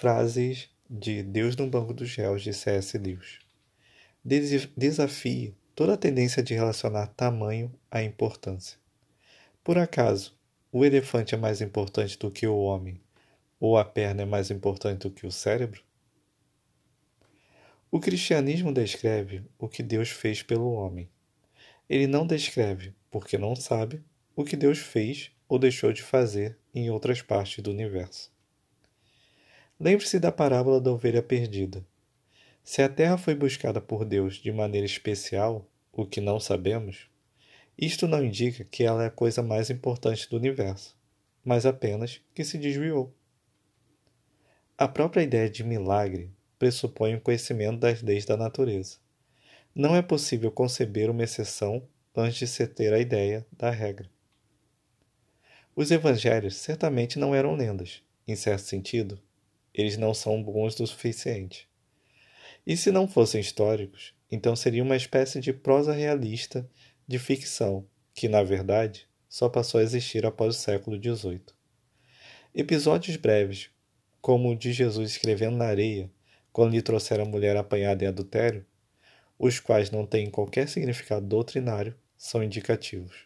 Frases de Deus no Banco dos Réus de C.S. Lewis. Desafie toda a tendência de relacionar tamanho à importância. Por acaso, o elefante é mais importante do que o homem, ou a perna é mais importante do que o cérebro? O cristianismo descreve o que Deus fez pelo homem. Ele não descreve, porque não sabe, o que Deus fez ou deixou de fazer em outras partes do universo. Lembre-se da parábola da ovelha perdida. Se a terra foi buscada por Deus de maneira especial, o que não sabemos, isto não indica que ela é a coisa mais importante do universo, mas apenas que se desviou. A própria ideia de milagre pressupõe o conhecimento das leis da natureza. Não é possível conceber uma exceção antes de se ter a ideia da regra. Os evangelhos certamente não eram lendas. Em certo sentido, eles não são bons o suficiente. E se não fossem históricos, então seria uma espécie de prosa realista de ficção, que, na verdade, só passou a existir após o século XVIII. Episódios breves, como o de Jesus escrevendo na areia, quando lhe trouxeram a mulher apanhada em adultério, os quais não têm qualquer significado doutrinário, são indicativos.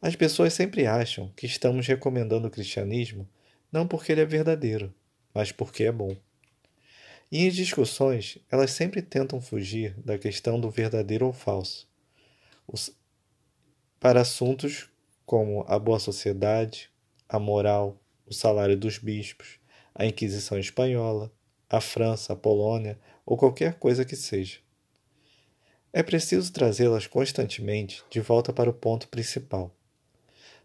As pessoas sempre acham que estamos recomendando o cristianismo não porque ele é verdadeiro, mas porque é bom. E em discussões, elas sempre tentam fugir da questão do verdadeiro ou falso, para assuntos como a boa sociedade, a moral, o salário dos bispos, a Inquisição Espanhola, a França, a Polônia ou qualquer coisa que seja. É preciso trazê-las constantemente de volta para o ponto principal.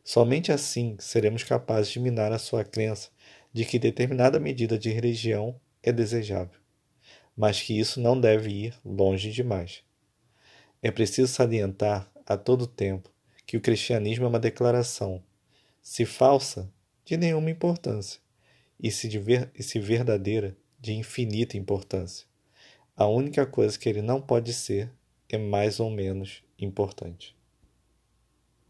Somente assim seremos capazes de minar a sua crença de que determinada medida de religião é desejável, mas que isso não deve ir longe demais. É preciso salientar a todo tempo que o cristianismo é uma declaração, se falsa, de nenhuma importância, e se, ver, e se verdadeira, de infinita importância. A única coisa que ele não pode ser é mais ou menos importante.